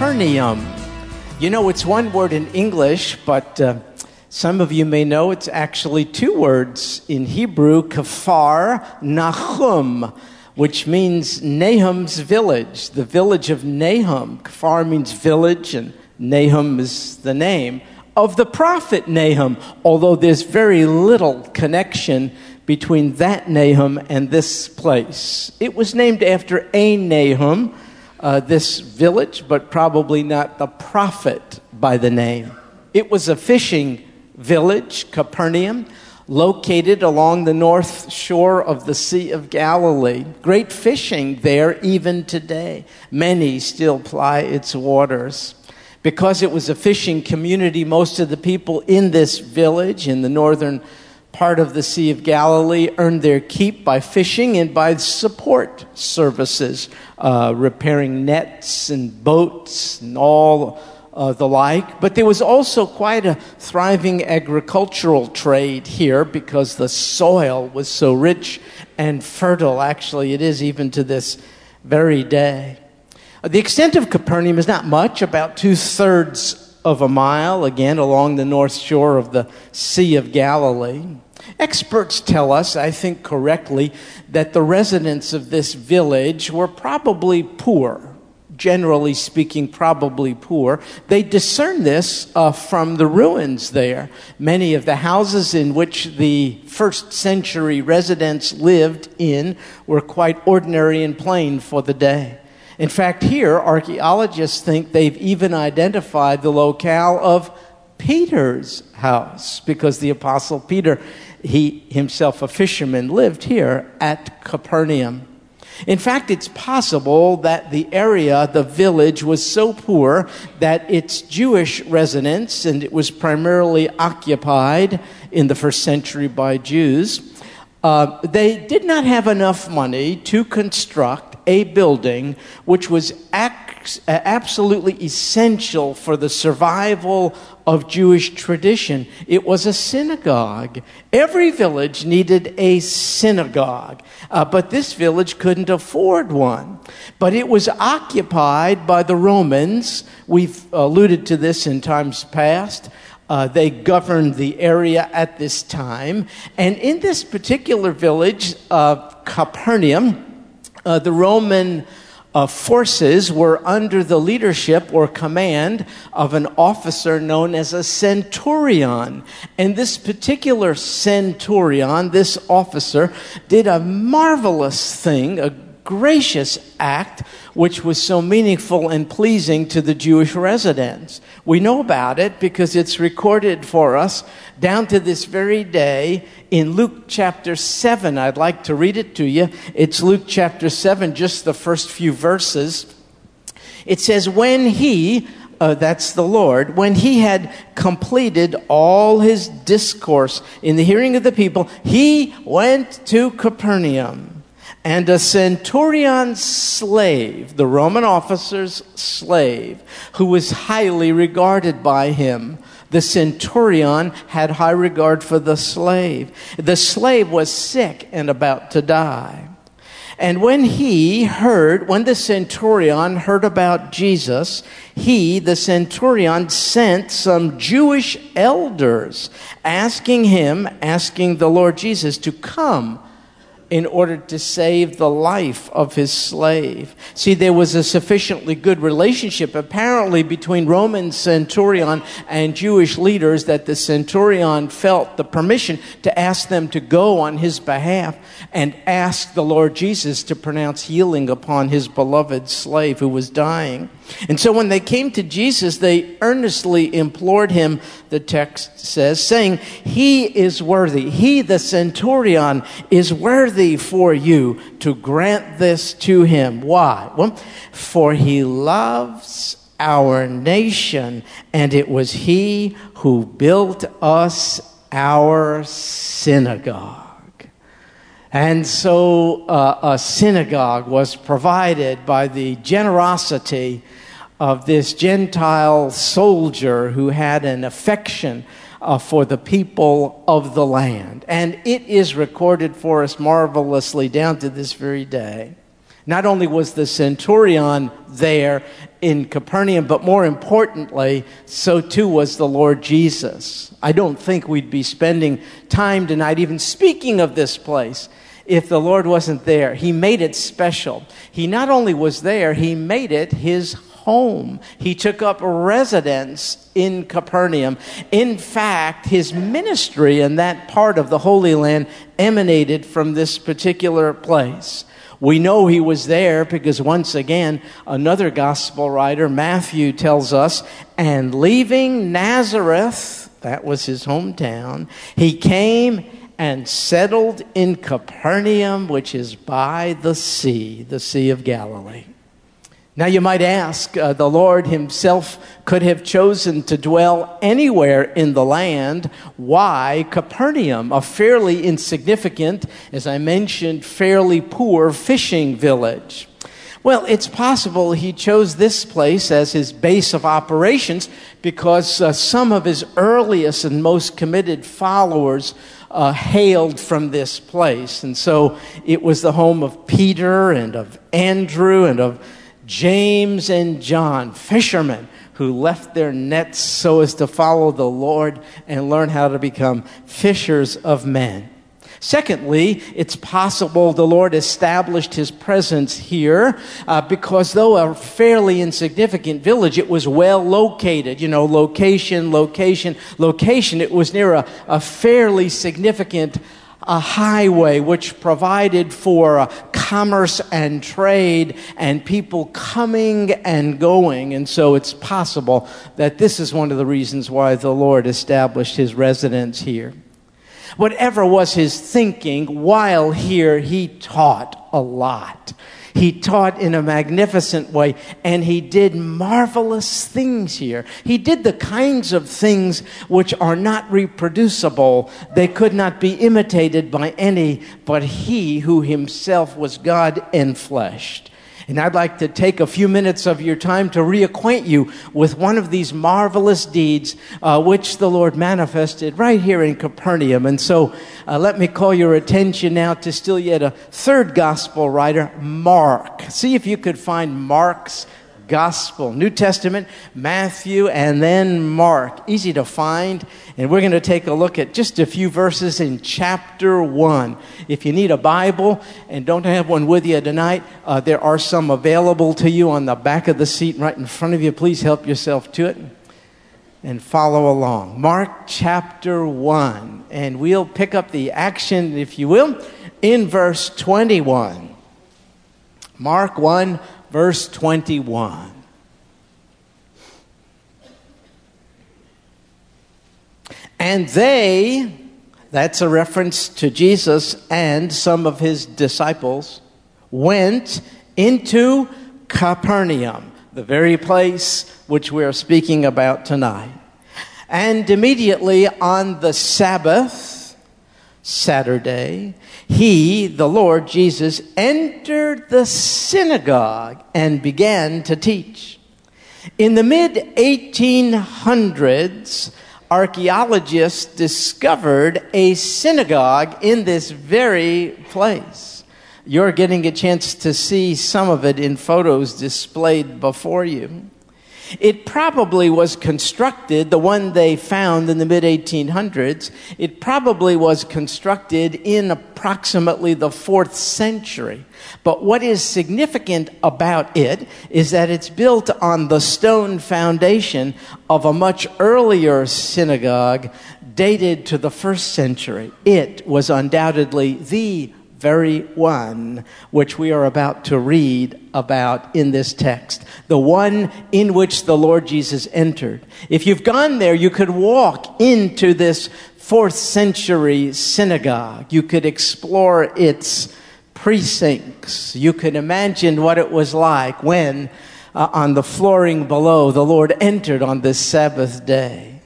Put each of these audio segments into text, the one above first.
Capernaum. You know, it's one word in English, but uh, some of you may know it's actually two words in Hebrew, Kafar Nahum, which means Nahum's village, the village of Nahum. Kafar means village, and Nahum is the name of the prophet Nahum, although there's very little connection between that Nahum and this place. It was named after a Nahum uh, this village, but probably not the prophet by the name. It was a fishing village, Capernaum, located along the north shore of the Sea of Galilee. Great fishing there even today. Many still ply its waters. Because it was a fishing community, most of the people in this village in the northern part of the Sea of Galilee earned their keep by fishing and by support services, uh, repairing nets and boats and all uh, the like. But there was also quite a thriving agricultural trade here because the soil was so rich and fertile. Actually, it is even to this very day. The extent of Capernaum is not much, about two thirds of a mile, again along the north shore of the Sea of Galilee. Experts tell us, I think correctly, that the residents of this village were probably poor. Generally speaking, probably poor. They discern this uh, from the ruins there. Many of the houses in which the first century residents lived in were quite ordinary and plain for the day. In fact, here, archaeologists think they've even identified the locale of Peter's house because the Apostle Peter, he himself a fisherman, lived here at Capernaum. In fact, it's possible that the area, the village, was so poor that its Jewish residents, and it was primarily occupied in the first century by Jews, uh, they did not have enough money to construct a building which was ac- absolutely essential for the survival of Jewish tradition. It was a synagogue. Every village needed a synagogue, uh, but this village couldn't afford one. But it was occupied by the Romans. We've alluded to this in times past. Uh, they governed the area at this time. And in this particular village of Capernaum, uh, the Roman uh, forces were under the leadership or command of an officer known as a centurion. And this particular centurion, this officer, did a marvelous thing, a gracious act which was so meaningful and pleasing to the Jewish residents. We know about it because it's recorded for us down to this very day in Luke chapter 7. I'd like to read it to you. It's Luke chapter 7, just the first few verses. It says, When he, uh, that's the Lord, when he had completed all his discourse in the hearing of the people, he went to Capernaum. And a centurion's slave, the Roman officer's slave, who was highly regarded by him, the centurion had high regard for the slave. The slave was sick and about to die. And when he heard, when the centurion heard about Jesus, he, the centurion, sent some Jewish elders asking him, asking the Lord Jesus to come in order to save the life of his slave. See, there was a sufficiently good relationship apparently between Roman centurion and Jewish leaders that the centurion felt the permission to ask them to go on his behalf and ask the Lord Jesus to pronounce healing upon his beloved slave who was dying. And so when they came to Jesus, they earnestly implored him, the text says, saying, He is worthy. He, the centurion, is worthy for you to grant this to him. Why? Well, for he loves our nation, and it was he who built us our synagogue. And so uh, a synagogue was provided by the generosity of this Gentile soldier who had an affection uh, for the people of the land. And it is recorded for us marvelously down to this very day. Not only was the centurion there in Capernaum, but more importantly, so too was the Lord Jesus. I don't think we'd be spending time tonight even speaking of this place if the Lord wasn't there. He made it special. He not only was there, he made it his home. He took up residence in Capernaum. In fact, his ministry in that part of the Holy Land emanated from this particular place. We know he was there because once again, another gospel writer, Matthew, tells us, and leaving Nazareth, that was his hometown, he came and settled in Capernaum, which is by the sea, the Sea of Galilee. Now, you might ask, uh, the Lord Himself could have chosen to dwell anywhere in the land. Why Capernaum, a fairly insignificant, as I mentioned, fairly poor fishing village? Well, it's possible he chose this place as his base of operations because uh, some of his earliest and most committed followers uh, hailed from this place. And so it was the home of Peter and of Andrew and of James and John, fishermen who left their nets so as to follow the Lord and learn how to become fishers of men. Secondly, it's possible the Lord established his presence here uh, because, though a fairly insignificant village, it was well located. You know, location, location, location. It was near a, a fairly significant a highway which provided for uh, commerce and trade and people coming and going. And so it's possible that this is one of the reasons why the Lord established his residence here. Whatever was his thinking, while here, he taught a lot. He taught in a magnificent way, and he did marvelous things here. He did the kinds of things which are not reproducible. They could not be imitated by any but he who himself was God in flesh. And I'd like to take a few minutes of your time to reacquaint you with one of these marvelous deeds uh, which the Lord manifested right here in Capernaum. And so uh, let me call your attention now to still yet a third gospel writer, Mark. See if you could find Mark's Gospel. New Testament, Matthew, and then Mark. Easy to find. And we're going to take a look at just a few verses in chapter 1. If you need a Bible and don't have one with you tonight, uh, there are some available to you on the back of the seat right in front of you. Please help yourself to it and follow along. Mark chapter 1. And we'll pick up the action, if you will, in verse 21. Mark 1 verse 21. And they, that's a reference to Jesus and some of his disciples, went into Capernaum, the very place which we are speaking about tonight. And immediately on the Sabbath, Saturday, he, the Lord Jesus, entered the synagogue and began to teach. In the mid 1800s, archaeologists discovered a synagogue in this very place. You're getting a chance to see some of it in photos displayed before you. It probably was constructed, the one they found in the mid 1800s, it probably was constructed in approximately the fourth century. But what is significant about it is that it's built on the stone foundation of a much earlier synagogue dated to the first century. It was undoubtedly the very one which we are about to read about in this text, the one in which the Lord Jesus entered. If you've gone there, you could walk into this fourth century synagogue. You could explore its precincts. You could imagine what it was like when, uh, on the flooring below, the Lord entered on this Sabbath day.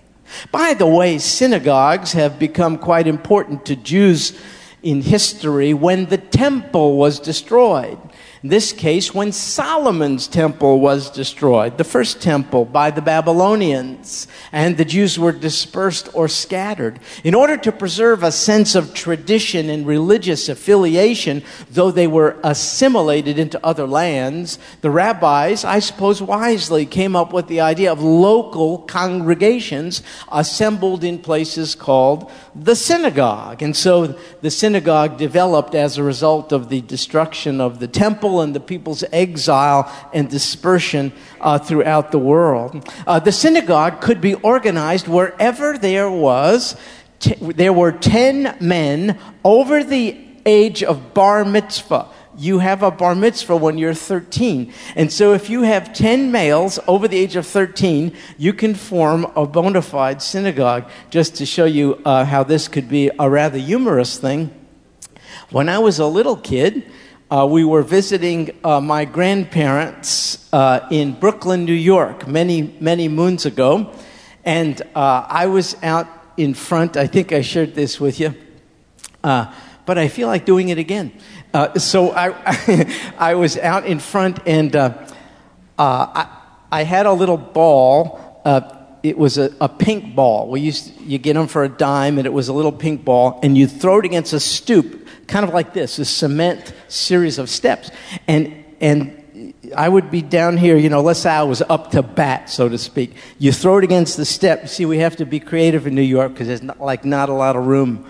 By the way, synagogues have become quite important to Jews in history when the temple was destroyed. In this case, when Solomon's temple was destroyed, the first temple by the Babylonians, and the Jews were dispersed or scattered. In order to preserve a sense of tradition and religious affiliation, though they were assimilated into other lands, the rabbis, I suppose wisely, came up with the idea of local congregations assembled in places called the synagogue. And so the synagogue developed as a result of the destruction of the temple and the people's exile and dispersion uh, throughout the world. Uh, the synagogue could be organized wherever there was. T- there were 10 men over the age of bar mitzvah you have a bar mitzvah when you're 13. And so if you have 10 males over the age of 13, you can form a bona fide synagogue. Just to show you uh, how this could be a rather humorous thing. When I was a little kid, uh, we were visiting uh, my grandparents uh, in Brooklyn, New York, many, many moons ago. And uh, I was out in front. I think I shared this with you. Uh, but I feel like doing it again. Uh, so I, I was out in front and I, I had a little ball. It was a, a, pink ball. We used to, you get them for a dime, and it was a little pink ball, and you throw it against a stoop, kind of like this, a cement series of steps, and and I would be down here, you know, let's say I was up to bat, so to speak. You throw it against the step. See, we have to be creative in New York because there's not, like not a lot of room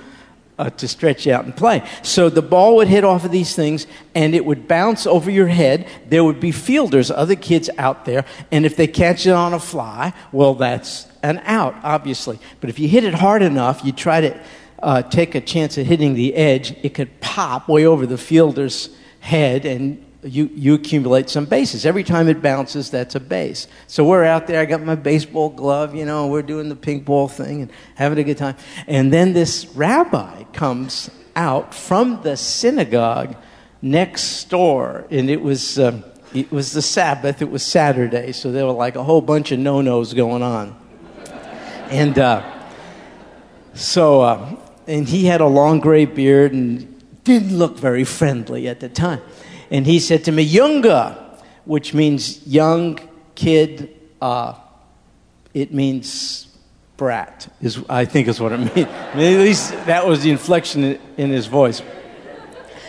uh, to stretch out and play. So the ball would hit off of these things and it would bounce over your head. There would be fielders, other kids out there, and if they catch it on a fly, well, that's an out, obviously. But if you hit it hard enough, you try to uh, take a chance at hitting the edge, it could pop way over the fielder's head and you, you accumulate some bases. Every time it bounces, that's a base. So we're out there. I got my baseball glove, you know, we're doing the pink ball thing and having a good time. And then this rabbi comes out from the synagogue next door, and it was. Uh, it was the Sabbath, it was Saturday, so there were like a whole bunch of no nos going on. And uh, so, uh, and he had a long gray beard and didn't look very friendly at the time. And he said to me, Younger, which means young kid. Uh, it means brat, is, I think is what it means. At least that was the inflection in, in his voice.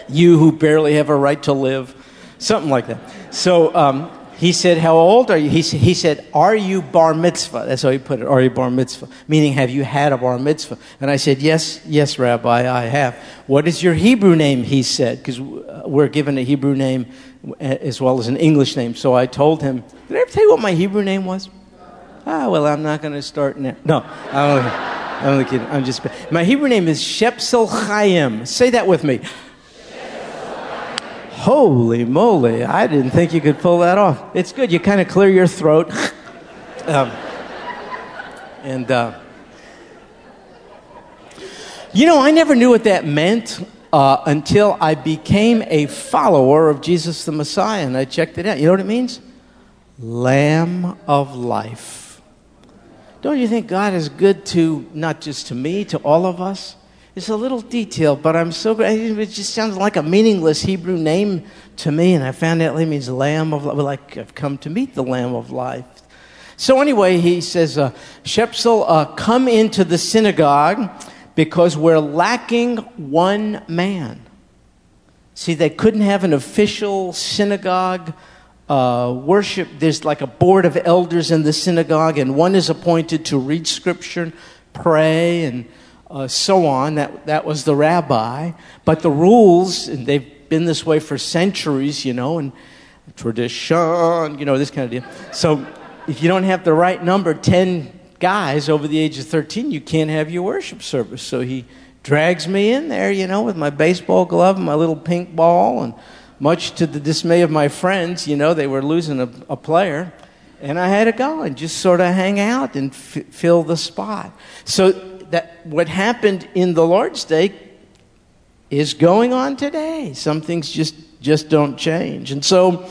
You who barely have a right to live, something like that. So um, he said, How old are you? He, he said, Are you bar mitzvah? That's how he put it. Are you bar mitzvah? Meaning, have you had a bar mitzvah? And I said, Yes, yes, Rabbi, I have. What is your Hebrew name? He said, because we're given a Hebrew name as well as an English name. So I told him, Did I ever tell you what my Hebrew name was? Ah, well, I'm not going to start now. No, I'm only, I'm only kidding. I'm just. My Hebrew name is Shepsel Chaim. Say that with me. Holy moly, I didn't think you could pull that off. It's good. You kind of clear your throat. um, and, uh, you know, I never knew what that meant uh, until I became a follower of Jesus the Messiah and I checked it out. You know what it means? Lamb of life. Don't you think God is good to not just to me, to all of us? It's a little detail, but I'm so glad. It just sounds like a meaningless Hebrew name to me, and I found out it means Lamb of Life. Like I've come to meet the Lamb of Life. So anyway, he says, uh, Shepsel, uh, come into the synagogue because we're lacking one man. See, they couldn't have an official synagogue uh, worship. There's like a board of elders in the synagogue, and one is appointed to read scripture, pray, and uh, so on. That, that was the rabbi. But the rules, and they've been this way for centuries, you know, and tradition, you know, this kind of deal. So if you don't have the right number, 10 guys over the age of 13, you can't have your worship service. So he drags me in there, you know, with my baseball glove and my little pink ball. And much to the dismay of my friends, you know, they were losing a, a player. And I had to go and just sort of hang out and f- fill the spot. So what happened in the Lord's Day is going on today. Some things just, just don't change. And so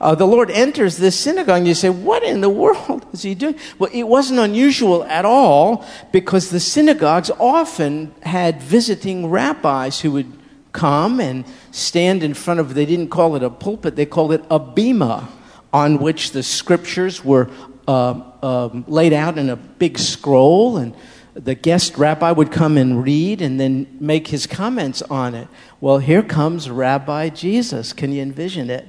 uh, the Lord enters this synagogue, and you say, What in the world is he doing? Well, it wasn't unusual at all because the synagogues often had visiting rabbis who would come and stand in front of, they didn't call it a pulpit, they called it a bema, on which the scriptures were uh, um, laid out in a big scroll, and the guest rabbi would come and read and then make his comments on it. Well, here comes Rabbi Jesus. Can you envision it?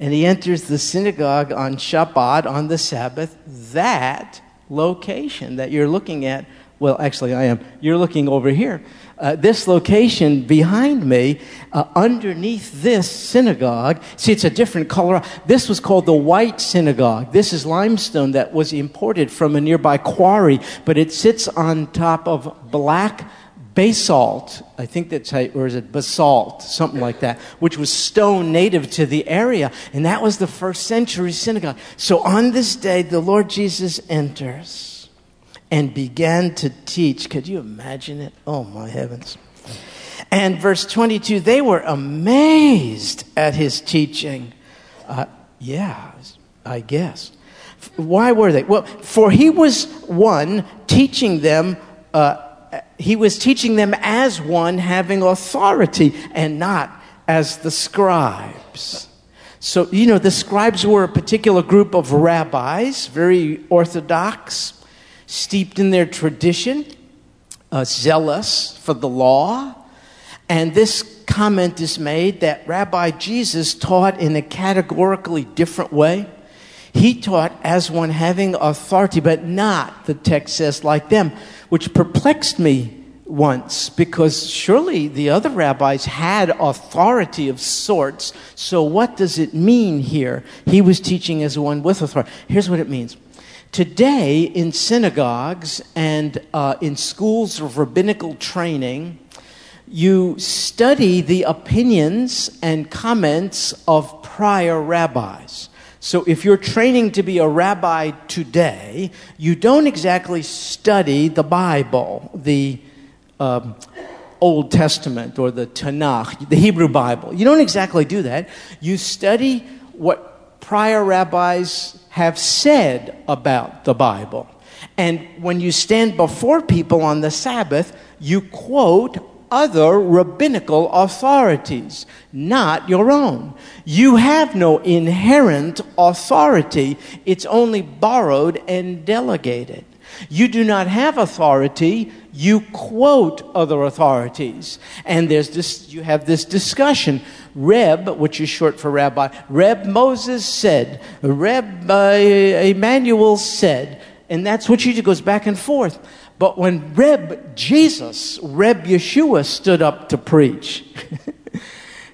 And he enters the synagogue on Shabbat, on the Sabbath, that location that you're looking at. Well, actually, I am. You're looking over here uh, this location behind me, uh, underneath this synagogue, see, it's a different color. This was called the White Synagogue. This is limestone that was imported from a nearby quarry, but it sits on top of black basalt. I think that's how, or is it basalt, something like that, which was stone native to the area. And that was the first century synagogue. So on this day, the Lord Jesus enters and began to teach. Could you imagine it? Oh, my heavens. And verse 22 they were amazed at his teaching. Uh, yeah, I guess. Why were they? Well, for he was one teaching them, uh, he was teaching them as one having authority and not as the scribes. So, you know, the scribes were a particular group of rabbis, very orthodox, steeped in their tradition, uh, zealous for the law. And this comment is made that Rabbi Jesus taught in a categorically different way. He taught as one having authority, but not, the text says, like them, which perplexed me once because surely the other rabbis had authority of sorts. So, what does it mean here? He was teaching as one with authority. Here's what it means Today, in synagogues and uh, in schools of rabbinical training, you study the opinions and comments of prior rabbis. So, if you're training to be a rabbi today, you don't exactly study the Bible, the um, Old Testament or the Tanakh, the Hebrew Bible. You don't exactly do that. You study what prior rabbis have said about the Bible. And when you stand before people on the Sabbath, you quote other rabbinical authorities, not your own. You have no inherent authority, it's only borrowed and delegated. You do not have authority, you quote other authorities. And there's this, you have this discussion. Reb, which is short for rabbi, Reb Moses said, Reb uh, Emmanuel said, and that's what usually goes back and forth. But when Reb Jesus, Reb Yeshua stood up to preach,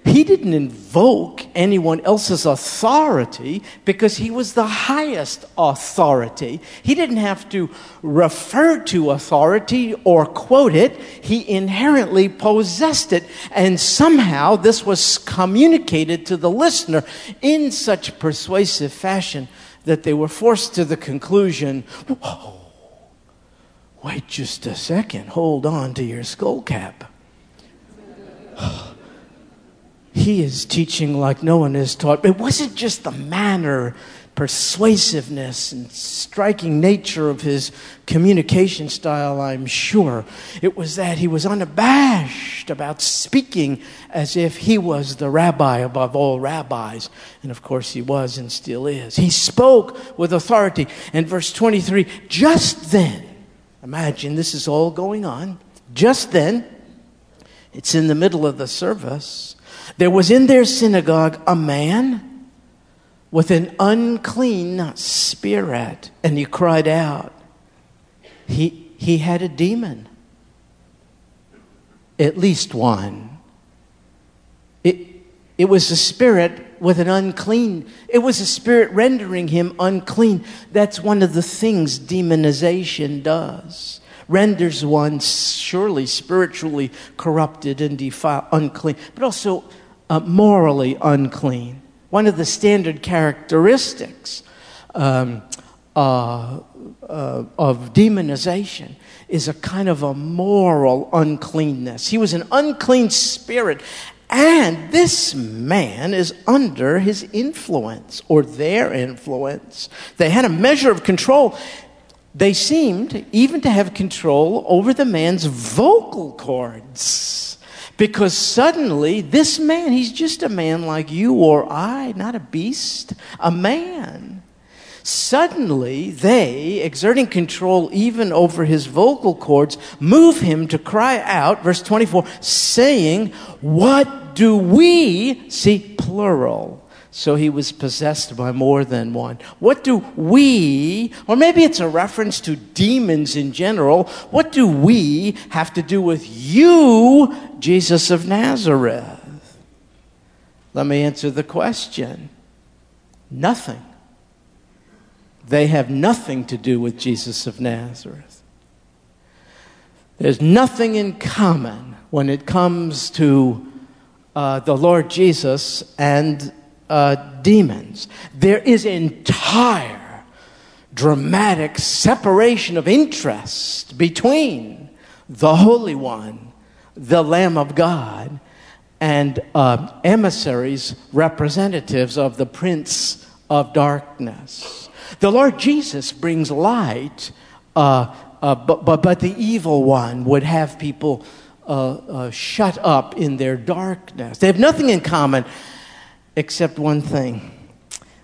He didn't invoke anyone else's authority because he was the highest authority. He didn't have to refer to authority or quote it. He inherently possessed it. And somehow this was communicated to the listener in such persuasive fashion that they were forced to the conclusion, wait just a second, hold on to your skull cap. He is teaching like no one has taught. It wasn't just the manner, persuasiveness, and striking nature of his communication style, I'm sure. It was that he was unabashed about speaking as if he was the rabbi above all rabbis. And of course, he was and still is. He spoke with authority. And verse 23 just then, imagine this is all going on. Just then, it's in the middle of the service. There was in their synagogue a man with an unclean spirit, and he cried out. He, he had a demon, at least one. It, it was a spirit with an unclean, it was a spirit rendering him unclean. That's one of the things demonization does renders one surely spiritually corrupted and defiled, unclean, but also uh, morally unclean. One of the standard characteristics um, uh, uh, of demonization is a kind of a moral uncleanness. He was an unclean spirit, and this man is under his influence or their influence. They had a measure of control. They seemed even to have control over the man's vocal cords Because suddenly, this man, he's just a man like you or I, not a beast, a man. Suddenly, they, exerting control even over his vocal cords, move him to cry out, verse 24, saying, What do we, see, plural, so he was possessed by more than one. What do we, or maybe it's a reference to demons in general, what do we have to do with you, Jesus of Nazareth? Let me answer the question nothing. They have nothing to do with Jesus of Nazareth. There's nothing in common when it comes to uh, the Lord Jesus and uh, demons. There is entire dramatic separation of interest between the Holy One, the Lamb of God, and uh, emissaries, representatives of the Prince of Darkness. The Lord Jesus brings light, uh, uh, but, but, but the evil one would have people uh, uh, shut up in their darkness. They have nothing in common except one thing.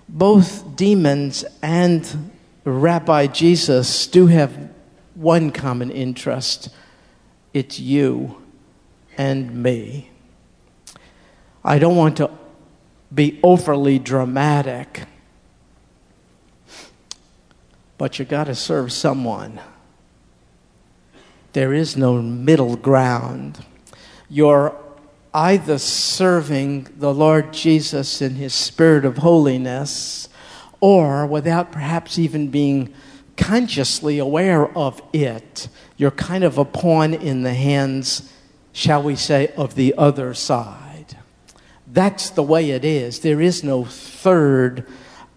Both demons and Rabbi Jesus do have one common interest it's you and me. I don't want to be overly dramatic, but you got to serve someone. There is no middle ground. Your either serving the Lord Jesus in his spirit of holiness or without perhaps even being consciously aware of it, you're kind of a pawn in the hands, shall we say, of the other side. That's the way it is. There is no third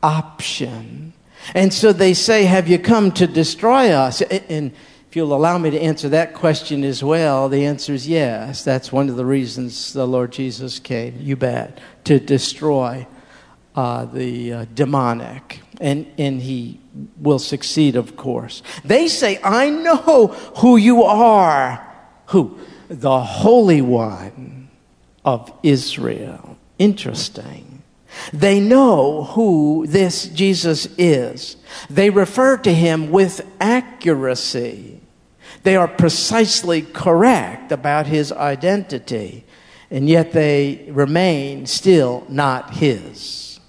option. And so they say, Have you come to destroy us? And if you'll allow me to answer that question as well, the answer is yes. That's one of the reasons the Lord Jesus came, you bet, to destroy uh, the uh, demonic. And, and he will succeed, of course. They say, I know who you are. Who? The Holy One of Israel. Interesting. They know who this Jesus is. They refer to him with accuracy. They are precisely correct about his identity, and yet they remain still not his.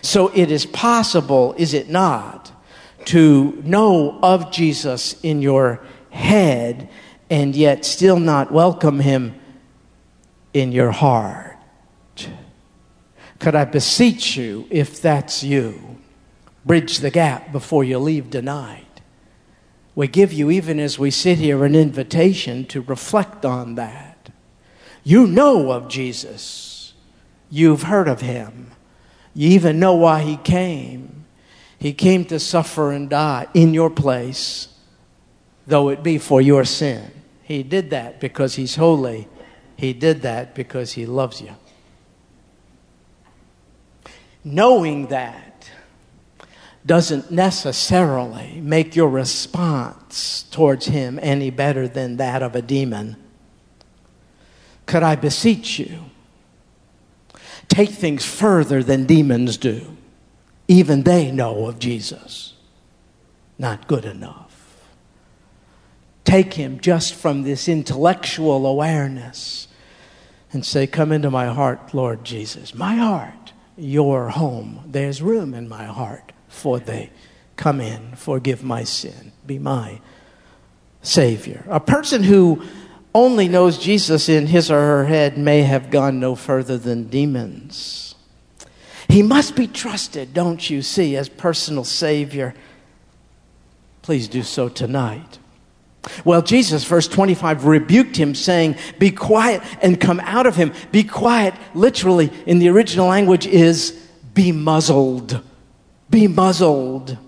So it is possible, is it not, to know of Jesus in your head and yet still not welcome him in your heart. Could I beseech you, if that's you, bridge the gap before you leave tonight? We give you, even as we sit here, an invitation to reflect on that. You know of Jesus, you've heard of him, you even know why he came. He came to suffer and die in your place, though it be for your sin. He did that because he's holy. He did that because he loves you. Knowing that, doesn't necessarily make your response towards him any better than that of a demon. Could I beseech you? Take things further than demons do. Even they know of Jesus. Not good enough. Take him just from this intellectual awareness and say, Come into my heart, Lord Jesus. My heart, your home. There's room in my heart for thee. Come in, forgive my sin, be my Savior. A person who only knows Jesus in his or her head may have gone no further than demons. He must be trusted, don't you see, as personal Savior. Please do so tonight. Well, Jesus, verse 25, rebuked him, saying, Be quiet and come out of him. Be quiet, literally, in the original language, is be muzzled be muzzled.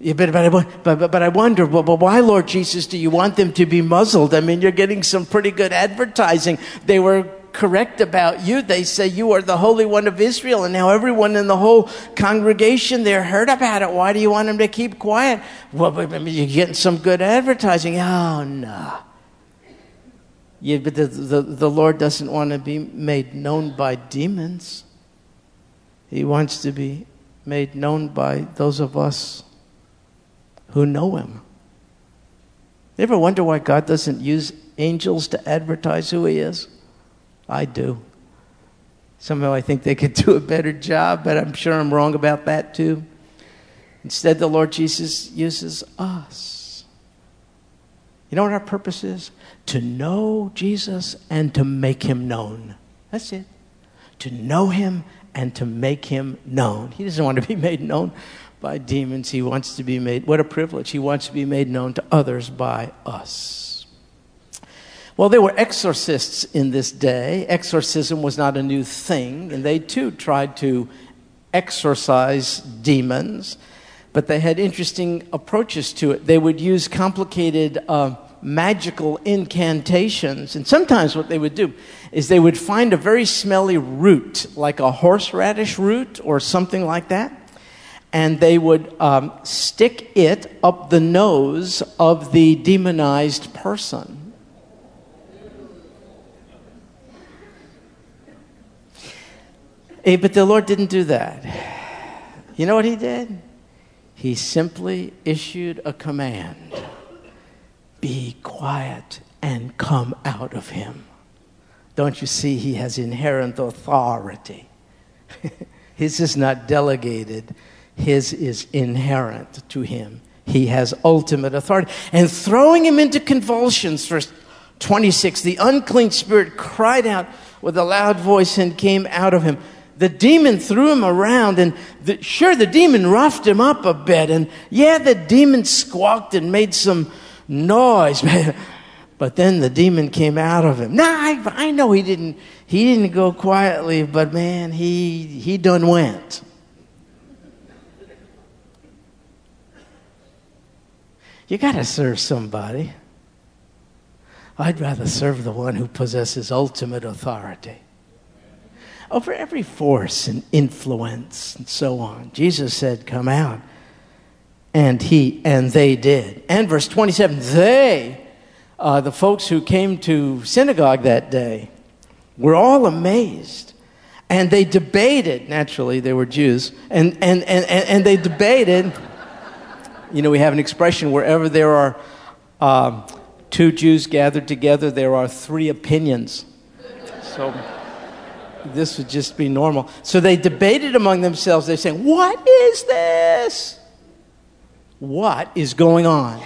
But, but, but, but I wonder, well, but why, Lord Jesus, do you want them to be muzzled? I mean, you're getting some pretty good advertising. They were correct about you. They say you are the Holy One of Israel, and now everyone in the whole congregation there heard about it. Why do you want them to keep quiet? Well, mean, you're getting some good advertising. Oh, no. Yeah, but the, the, the Lord doesn't want to be made known by demons. He wants to be made known by those of us who know Him. You ever wonder why God doesn't use angels to advertise who He is? I do. Somehow I think they could do a better job, but I'm sure I'm wrong about that too. Instead, the Lord Jesus uses us. You know what our purpose is? to know Jesus and to make him known. That's it. To know him and to make him known. He doesn't want to be made known by demons. He wants to be made, what a privilege. He wants to be made known to others by us. Well, there were exorcists in this day. Exorcism was not a new thing, and they too tried to exorcise demons, but they had interesting approaches to it. They would use complicated. Uh, magical incantations. And sometimes what they would do is they would find a very smelly root, like a horseradish root or something like that, and they would um, stick it up the nose of the demonized person. Hey, but the Lord didn't do that. You know what He did? He simply issued a command be quiet and come out of him. Don't you see? He has inherent authority. his is not delegated, his is inherent to him. He has ultimate authority. And throwing him into convulsions, verse 26, the unclean spirit cried out with a loud voice and came out of him. The demon threw him around, and the, sure, the demon roughed him up a bit. And yeah, the demon squawked and made some noise, man. But then the demon came out of him. Nah, I, I know he didn't. He didn't go quietly, but man, he he done went. You got to serve somebody. I'd rather serve the one who possesses ultimate authority over every force and influence and so on. Jesus said, Come out. And he and they did. And verse 27 they, uh, the folks who came to synagogue that day, were all amazed. And they debated, naturally, they were Jews, and, and, and, and they debated. You know, we have an expression wherever there are um, two Jews gathered together, there are three opinions. So this would just be normal. So they debated among themselves. They're saying, What is this? What is going on.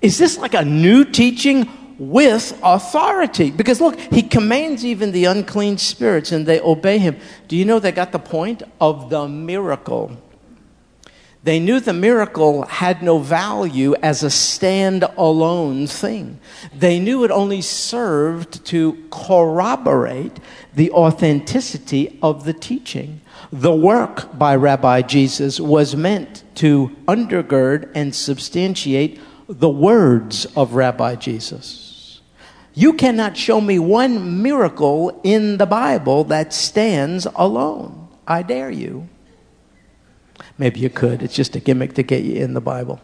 Is this like a new teaching with authority? Because look, he commands even the unclean spirits and they obey him. Do you know they got the point of the miracle? They knew the miracle had no value as a stand-alone thing. They knew it only served to corroborate the authenticity of the teaching. The work by Rabbi Jesus was meant to undergird and substantiate the words of Rabbi Jesus. You cannot show me one miracle in the Bible that stands alone. I dare you. Maybe you could. It's just a gimmick to get you in the Bible.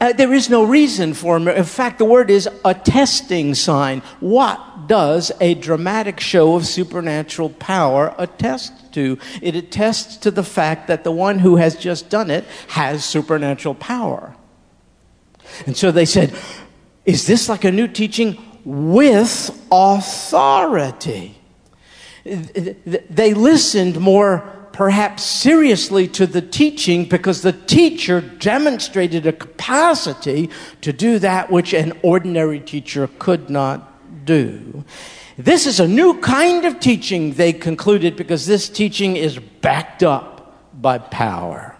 Uh, there is no reason for In fact, the word is a testing sign. What does a dramatic show of supernatural power attest to? It attests to the fact that the one who has just done it has supernatural power. And so they said, Is this like a new teaching with authority? They listened more perhaps seriously to the teaching because the teacher demonstrated a capacity to do that which an ordinary teacher could not do. This is a new kind of teaching, they concluded, because this teaching is backed up by power.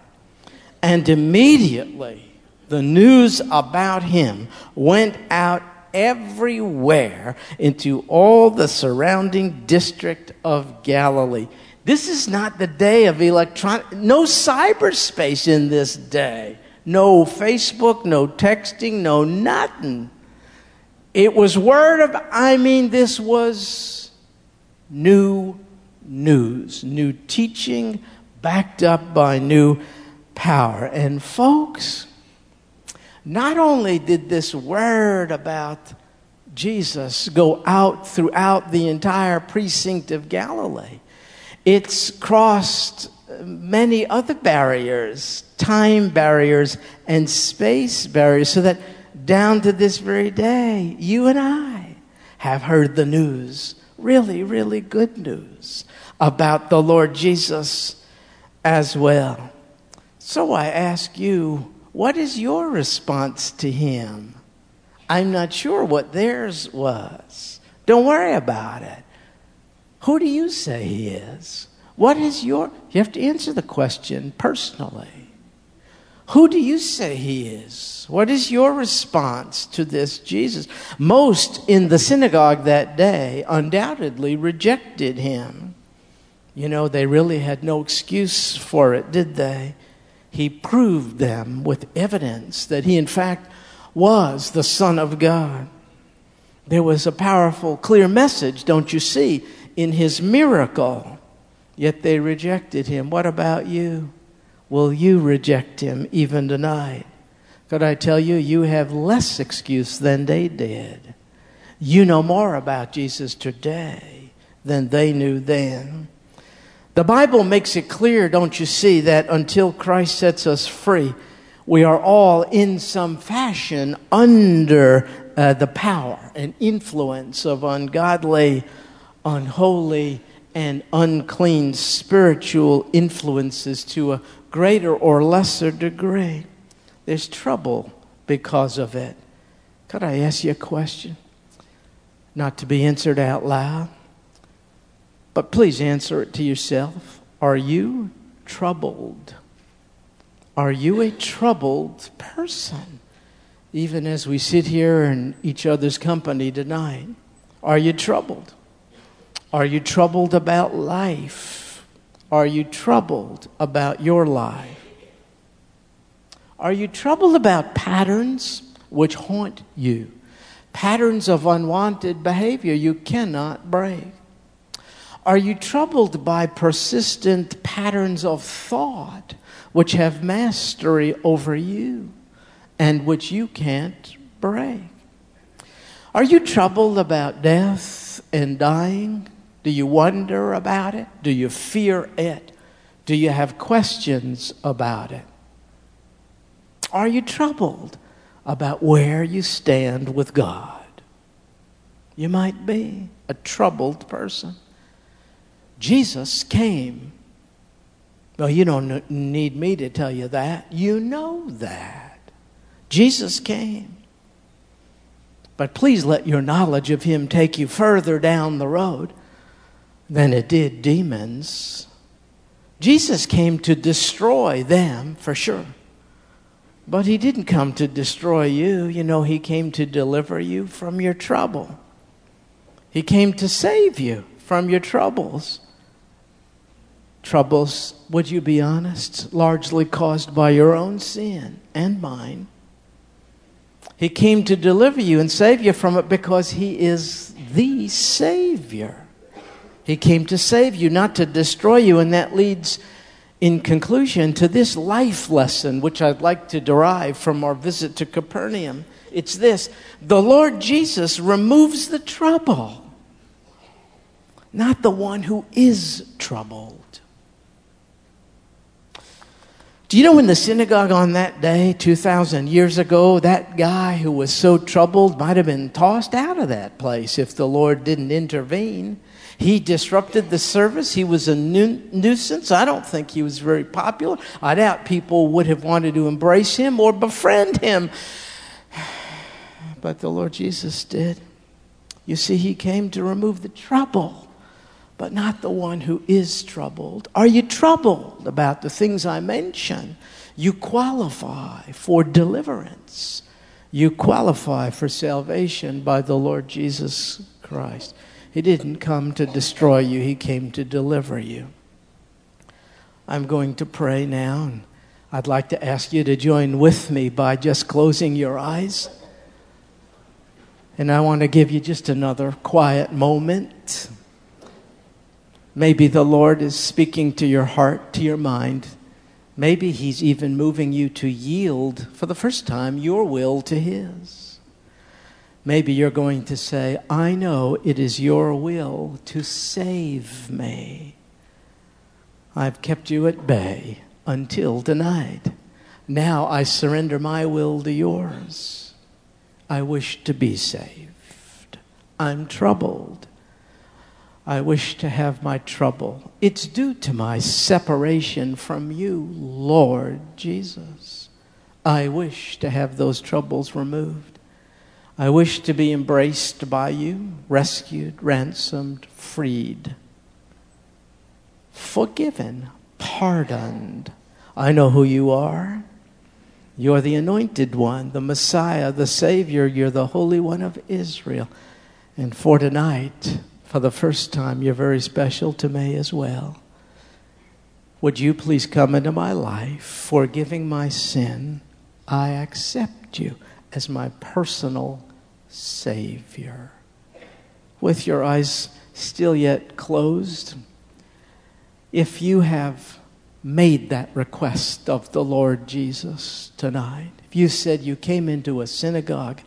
And immediately, the news about him went out everywhere into all the surrounding district of Galilee. This is not the day of electronic, no cyberspace in this day. No Facebook, no texting, no nothing. It was word of, I mean, this was new news, new teaching backed up by new power. And folks, not only did this word about Jesus go out throughout the entire precinct of Galilee. It's crossed many other barriers, time barriers and space barriers, so that down to this very day, you and I have heard the news, really, really good news about the Lord Jesus as well. So I ask you, what is your response to him? I'm not sure what theirs was. Don't worry about it. Who do you say he is? What is your. You have to answer the question personally. Who do you say he is? What is your response to this Jesus? Most in the synagogue that day undoubtedly rejected him. You know, they really had no excuse for it, did they? He proved them with evidence that he, in fact, was the Son of God. There was a powerful, clear message, don't you see, in his miracle. Yet they rejected him. What about you? Will you reject him even tonight? Could I tell you, you have less excuse than they did. You know more about Jesus today than they knew then. The Bible makes it clear, don't you see, that until Christ sets us free, we are all in some fashion under uh, the power and influence of ungodly, unholy, and unclean spiritual influences to a greater or lesser degree. There's trouble because of it. Could I ask you a question? Not to be answered out loud, but please answer it to yourself. Are you troubled? Are you a troubled person? Even as we sit here in each other's company tonight, are you troubled? Are you troubled about life? Are you troubled about your life? Are you troubled about patterns which haunt you? Patterns of unwanted behavior you cannot break? Are you troubled by persistent patterns of thought which have mastery over you and which you can't break? Are you troubled about death and dying? Do you wonder about it? Do you fear it? Do you have questions about it? Are you troubled about where you stand with God? You might be a troubled person. Jesus came. Well, you don't need me to tell you that. You know that. Jesus came. But please let your knowledge of him take you further down the road than it did demons. Jesus came to destroy them, for sure. But he didn't come to destroy you. You know, he came to deliver you from your trouble. He came to save you from your troubles troubles, would you be honest, largely caused by your own sin and mine. He came to deliver you and save you from it because He is the Savior. He came to save you, not to destroy you, and that leads, in conclusion, to this life lesson, which I'd like to derive from our visit to Capernaum. It's this the Lord Jesus removes the trouble, not the one who is troubled. Do you know in the synagogue on that day, 2,000 years ago, that guy who was so troubled might have been tossed out of that place if the Lord didn't intervene? He disrupted the service. He was a nu- nuisance. I don't think he was very popular. I doubt people would have wanted to embrace him or befriend him. But the Lord Jesus did. You see, he came to remove the trouble but not the one who is troubled. Are you troubled about the things I mention? You qualify for deliverance. You qualify for salvation by the Lord Jesus Christ. He didn't come to destroy you, He came to deliver you. I'm going to pray now, and I'd like to ask you to join with me by just closing your eyes. And I want to give you just another quiet moment. Maybe the Lord is speaking to your heart, to your mind. Maybe He's even moving you to yield for the first time your will to His. Maybe you're going to say, I know it is your will to save me. I've kept you at bay until tonight. Now I surrender my will to yours. I wish to be saved. I'm troubled. I wish to have my trouble. It's due to my separation from you, Lord Jesus. I wish to have those troubles removed. I wish to be embraced by you, rescued, ransomed, freed, forgiven, pardoned. I know who you are. You're the anointed one, the Messiah, the Savior. You're the Holy One of Israel. And for tonight, for the first time, you're very special to me as well. Would you please come into my life, forgiving my sin? I accept you as my personal Savior. With your eyes still yet closed, if you have made that request of the Lord Jesus tonight, if you said you came into a synagogue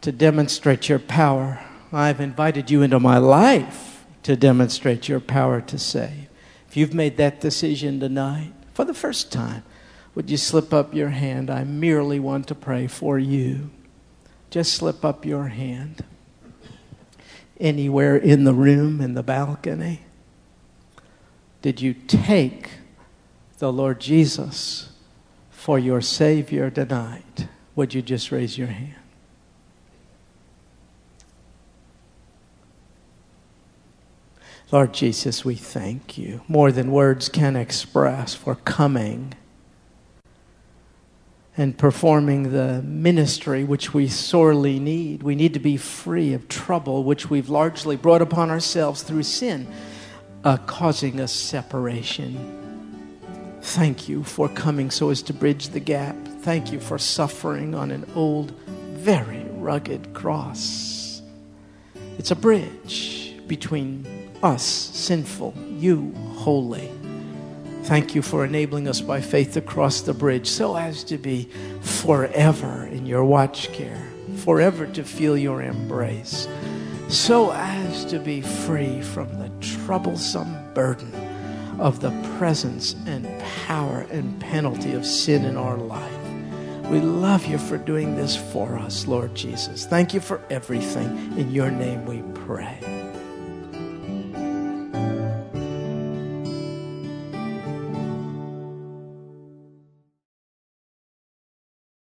to demonstrate your power, I've invited you into my life to demonstrate your power to save. If you've made that decision tonight, for the first time, would you slip up your hand? I merely want to pray for you. Just slip up your hand. Anywhere in the room, in the balcony. Did you take the Lord Jesus for your Savior tonight? Would you just raise your hand? Lord Jesus, we thank you more than words can express for coming and performing the ministry which we sorely need. We need to be free of trouble which we've largely brought upon ourselves through sin, uh, causing us separation. Thank you for coming so as to bridge the gap. Thank you for suffering on an old, very rugged cross. It's a bridge between us, sinful, you, holy. Thank you for enabling us by faith to cross the bridge so as to be forever in your watch care, forever to feel your embrace, so as to be free from the troublesome burden of the presence and power and penalty of sin in our life. We love you for doing this for us, Lord Jesus. Thank you for everything. In your name we pray.